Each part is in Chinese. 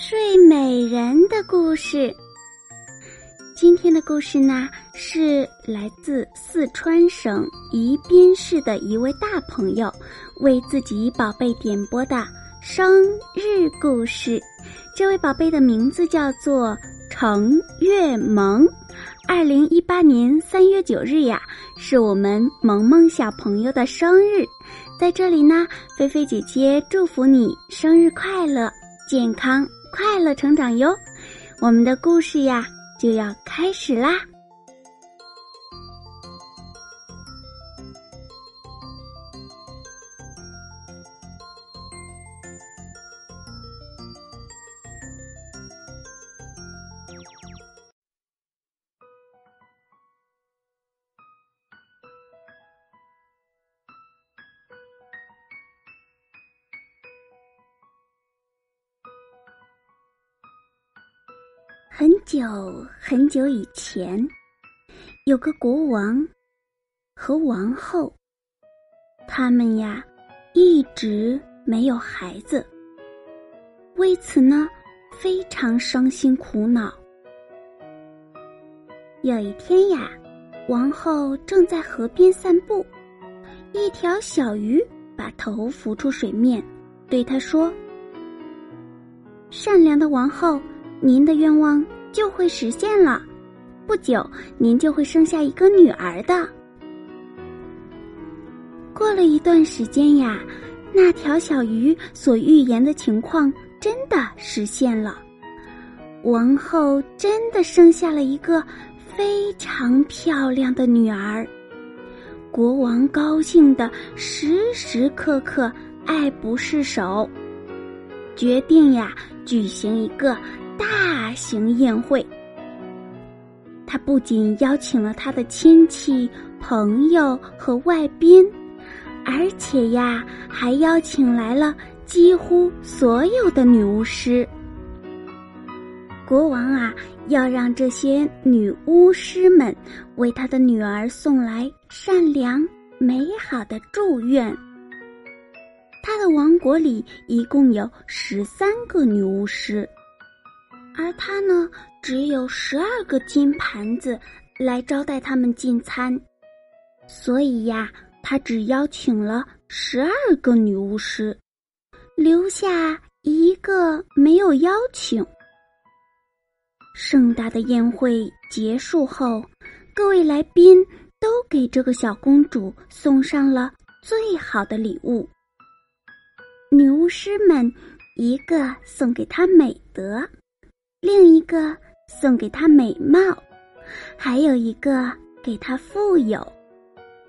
睡美人的故事。今天的故事呢，是来自四川省宜宾市的一位大朋友为自己宝贝点播的生日故事。这位宝贝的名字叫做程月萌。二零一八年三月九日呀，是我们萌萌小朋友的生日。在这里呢，菲菲姐姐祝福你生日快乐，健康。快乐成长哟！我们的故事呀就要开始啦。很久很久以前，有个国王和王后，他们呀一直没有孩子，为此呢非常伤心苦恼。有一天呀，王后正在河边散步，一条小鱼把头浮出水面，对她说：“善良的王后。”您的愿望就会实现了，不久您就会生下一个女儿的。过了一段时间呀，那条小鱼所预言的情况真的实现了，王后真的生下了一个非常漂亮的女儿。国王高兴的时时刻刻爱不释手，决定呀举行一个。大型宴会，他不仅邀请了他的亲戚、朋友和外宾，而且呀，还邀请来了几乎所有的女巫师。国王啊，要让这些女巫师们为他的女儿送来善良美好的祝愿。他的王国里一共有十三个女巫师。而他呢，只有十二个金盘子来招待他们进餐，所以呀，他只邀请了十二个女巫师，留下一个没有邀请。盛大的宴会结束后，各位来宾都给这个小公主送上了最好的礼物。女巫师们，一个送给她美德。另一个送给她美貌，还有一个给她富有。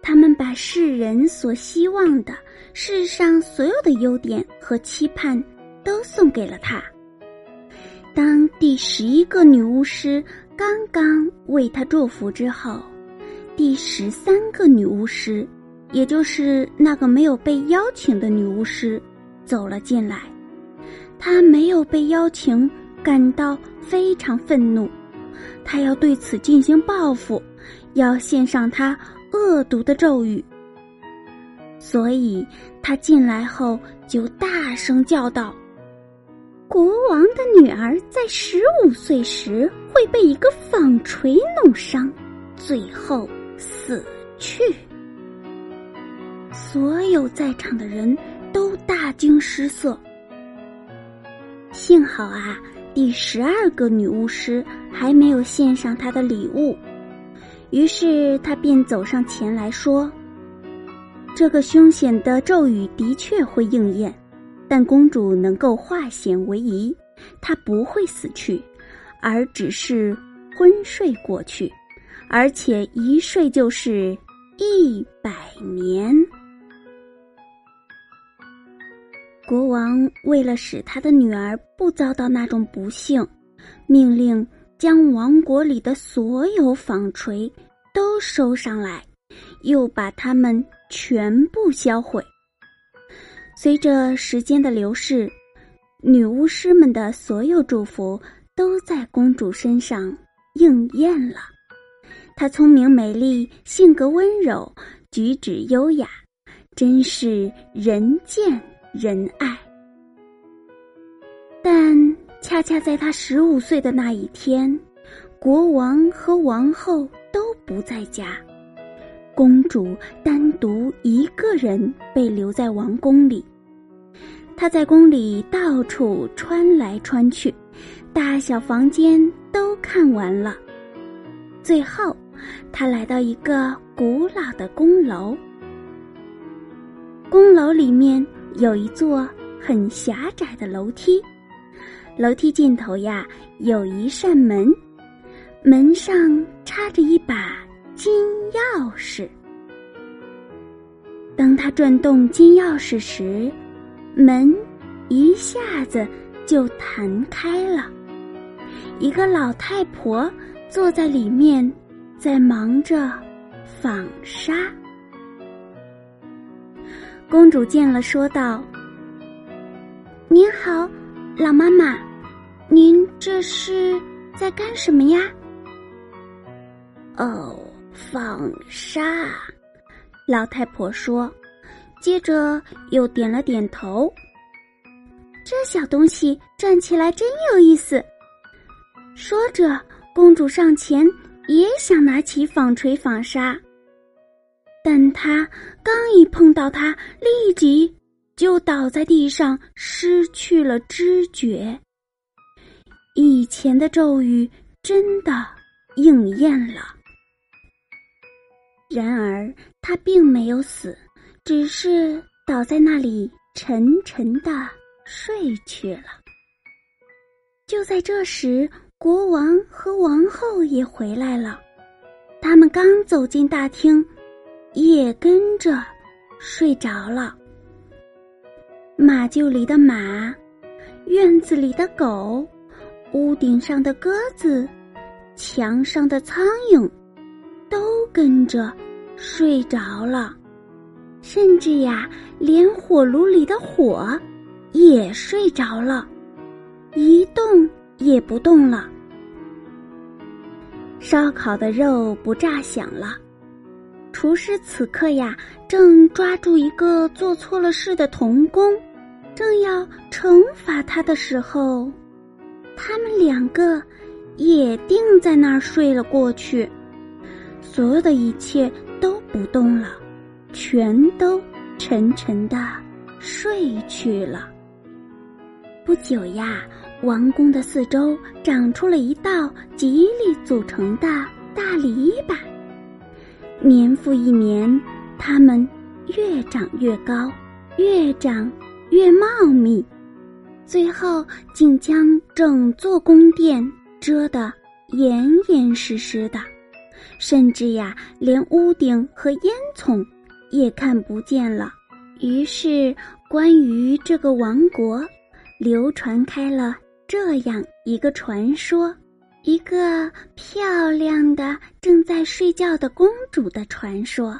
他们把世人所希望的世上所有的优点和期盼都送给了她。当第十一个女巫师刚刚为她祝福之后，第十三个女巫师，也就是那个没有被邀请的女巫师，走了进来。她没有被邀请。感到非常愤怒，他要对此进行报复，要献上他恶毒的咒语。所以，他进来后就大声叫道：“国王的女儿在十五岁时会被一个纺锤弄伤，最后死去。”所有在场的人都大惊失色。幸好啊。第十二个女巫师还没有献上她的礼物，于是他便走上前来说：“这个凶险的咒语的确会应验，但公主能够化险为夷，她不会死去，而只是昏睡过去，而且一睡就是一百年。国王为了使他的女儿不遭到那种不幸，命令将王国里的所有纺锤都收上来，又把它们全部销毁。随着时间的流逝，女巫师们的所有祝福都在公主身上应验了。她聪明美丽，性格温柔，举止优雅，真是人见。仁爱，但恰恰在他十五岁的那一天，国王和王后都不在家，公主单独一个人被留在王宫里。她在宫里到处穿来穿去，大小房间都看完了。最后，她来到一个古老的宫楼，宫楼里面。有一座很狭窄的楼梯，楼梯尽头呀有一扇门，门上插着一把金钥匙。当他转动金钥匙时，门一下子就弹开了，一个老太婆坐在里面，在忙着纺纱。公主见了，说道：“您好，老妈妈，您这是在干什么呀？”“哦，纺纱。”老太婆说，接着又点了点头。这小东西转起来真有意思。说着，公主上前也想拿起纺锤纺纱。但他刚一碰到它，立即就倒在地上，失去了知觉。以前的咒语真的应验了。然而他并没有死，只是倒在那里沉沉的睡去了。就在这时，国王和王后也回来了，他们刚走进大厅。也跟着睡着了。马厩里的马，院子里的狗，屋顶上的鸽子，墙上的苍蝇，都跟着睡着了。甚至呀，连火炉里的火也睡着了，一动也不动了。烧烤的肉不炸响了。厨师此刻呀，正抓住一个做错了事的童工，正要惩罚他的时候，他们两个也定在那儿睡了过去。所有的一切都不动了，全都沉沉的睡去了。不久呀，王宫的四周长出了一道吉利组成的大篱笆。年复一年，它们越长越高，越长越茂密，最后竟将整座宫殿遮得严严实实的，甚至呀，连屋顶和烟囱也看不见了。于是，关于这个王国，流传开了这样一个传说。一个漂亮的正在睡觉的公主的传说，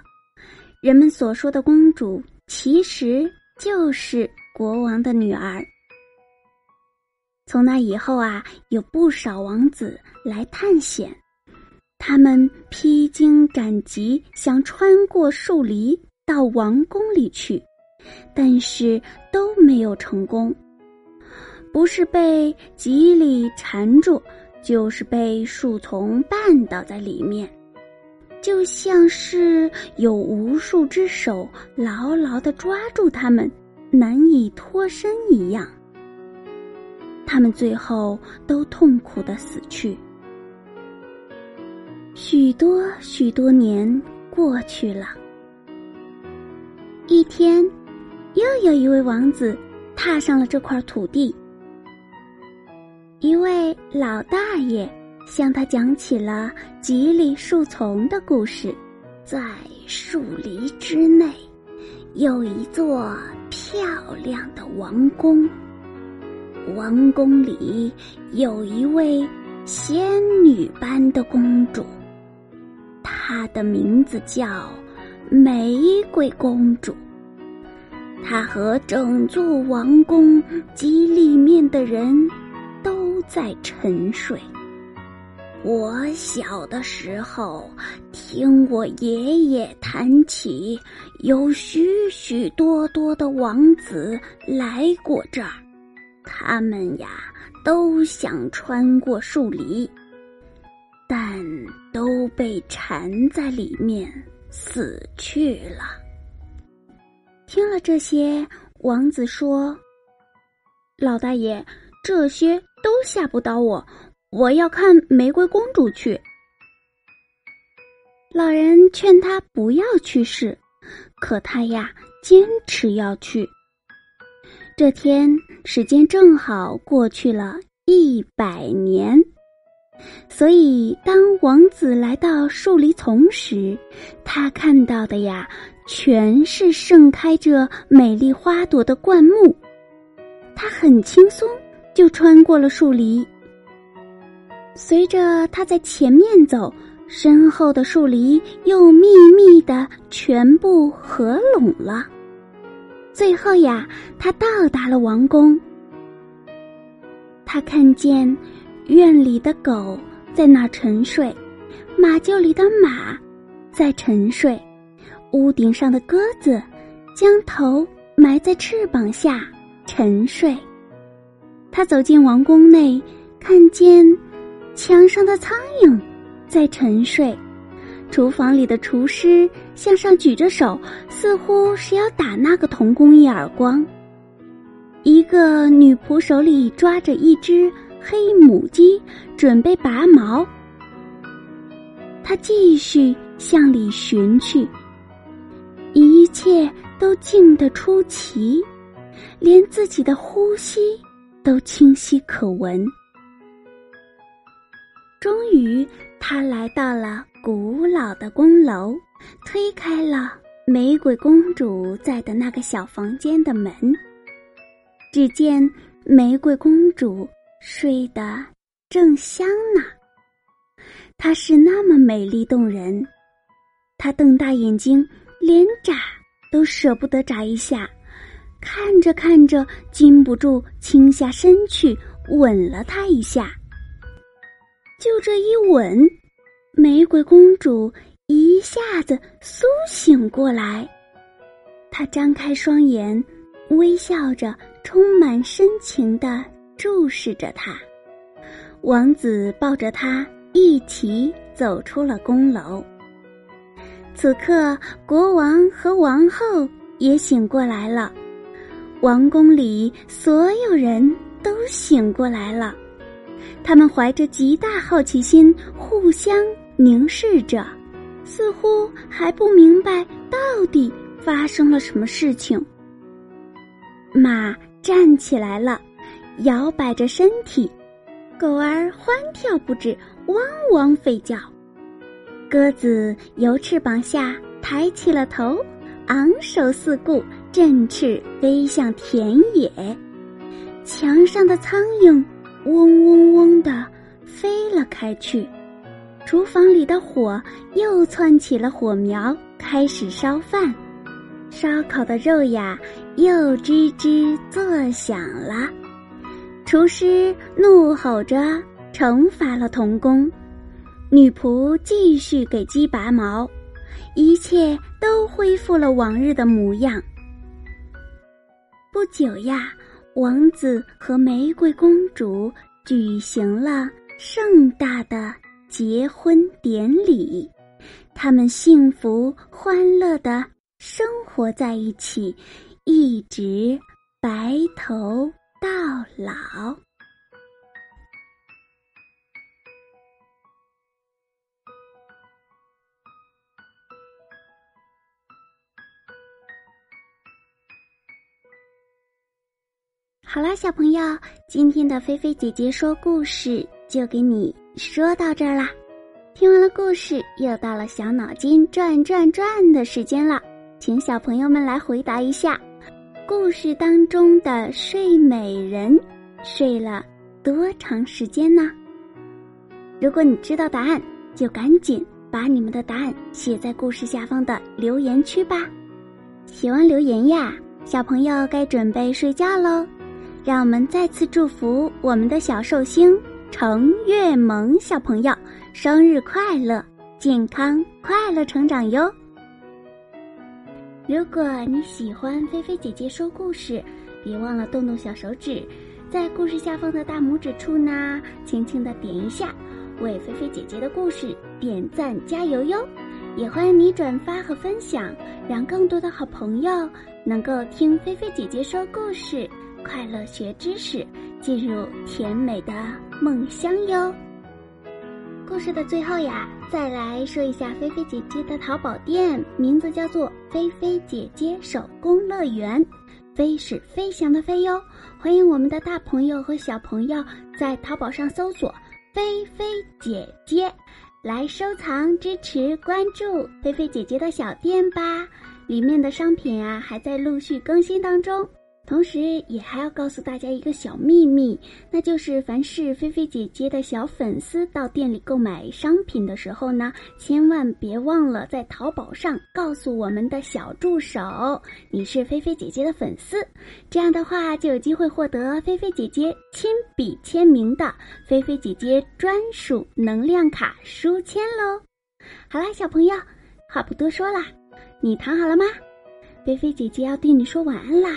人们所说的公主其实就是国王的女儿。从那以后啊，有不少王子来探险，他们披荆斩棘，想穿过树篱到王宫里去，但是都没有成功，不是被蒺藜缠住。就是被树丛绊倒在里面，就像是有无数只手牢牢的抓住他们，难以脱身一样。他们最后都痛苦的死去。许多许多年过去了，一天，又有一位王子踏上了这块土地。一位老大爷向他讲起了吉利树丛的故事。在树篱之内，有一座漂亮的王宫。王宫里有一位仙女般的公主，她的名字叫玫瑰公主。她和整座王宫及里面的人都在沉睡。我小的时候，听我爷爷谈起，有许许多多的王子来过这儿，他们呀都想穿过树篱，但都被缠在里面死去了。听了这些，王子说：“老大爷，这些都吓不倒我。”我要看玫瑰公主去。老人劝他不要去试，可他呀坚持要去。这天时间正好过去了一百年，所以当王子来到树篱丛时，他看到的呀全是盛开着美丽花朵的灌木。他很轻松就穿过了树篱。随着他在前面走，身后的树篱又密密的全部合拢了。最后呀，他到达了王宫。他看见院里的狗在那沉睡，马厩里的马在沉睡，屋顶上的鸽子将头埋在翅膀下沉睡。他走进王宫内，看见。墙上的苍蝇在沉睡，厨房里的厨师向上举着手，似乎是要打那个童工一耳光。一个女仆手里抓着一只黑母鸡，准备拔毛。他继续向里寻去，一切都静得出奇，连自己的呼吸都清晰可闻。终于，他来到了古老的宫楼，推开了玫瑰公主在的那个小房间的门。只见玫瑰公主睡得正香呢，她是那么美丽动人，她瞪大眼睛，连眨都舍不得眨一下，看着看着，禁不住倾下身去吻了她一下。就这一吻，玫瑰公主一下子苏醒过来。她张开双眼，微笑着，充满深情的注视着他。王子抱着她一起走出了宫楼。此刻，国王和王后也醒过来了，王宫里所有人都醒过来了。他们怀着极大好奇心，互相凝视着，似乎还不明白到底发生了什么事情。马站起来了，摇摆着身体；狗儿欢跳不止，汪汪吠叫；鸽子由翅膀下抬起了头，昂首四顾，振翅飞向田野。墙上的苍蝇。嗡嗡嗡的飞了开去，厨房里的火又窜起了火苗，开始烧饭。烧烤的肉呀，又吱吱作响了。厨师怒吼着惩罚了童工，女仆继续给鸡拔毛，一切都恢复了往日的模样。不久呀。王子和玫瑰公主举行了盛大的结婚典礼，他们幸福欢乐的生活在一起，一直白头到老。好啦，小朋友，今天的菲菲姐姐说故事就给你说到这儿啦。听完了故事，又到了小脑筋转转转的时间了，请小朋友们来回答一下：故事当中的睡美人睡了多长时间呢？如果你知道答案，就赶紧把你们的答案写在故事下方的留言区吧。写完留言呀，小朋友该准备睡觉喽。让我们再次祝福我们的小寿星程月萌小朋友生日快乐，健康快乐成长哟！如果你喜欢菲菲姐姐说故事，别忘了动动小手指，在故事下方的大拇指处呢，轻轻的点一下，为菲菲姐姐的故事点赞加油哟！也欢迎你转发和分享，让更多的好朋友能够听菲菲姐姐说故事。快乐学知识，进入甜美的梦乡哟。故事的最后呀，再来说一下菲菲姐姐的淘宝店，名字叫做“菲菲姐姐手工乐园”，飞是飞翔的飞哟。欢迎我们的大朋友和小朋友在淘宝上搜索“菲菲姐姐”，来收藏、支持、关注菲菲姐姐的小店吧。里面的商品啊，还在陆续更新当中。同时，也还要告诉大家一个小秘密，那就是凡是菲菲姐姐的小粉丝到店里购买商品的时候呢，千万别忘了在淘宝上告诉我们的小助手你是菲菲姐姐的粉丝，这样的话就有机会获得菲菲姐姐亲笔签名的菲菲姐姐专属能量卡书签喽。好啦，小朋友，话不多说啦，你躺好了吗？菲菲姐姐要对你说晚安啦。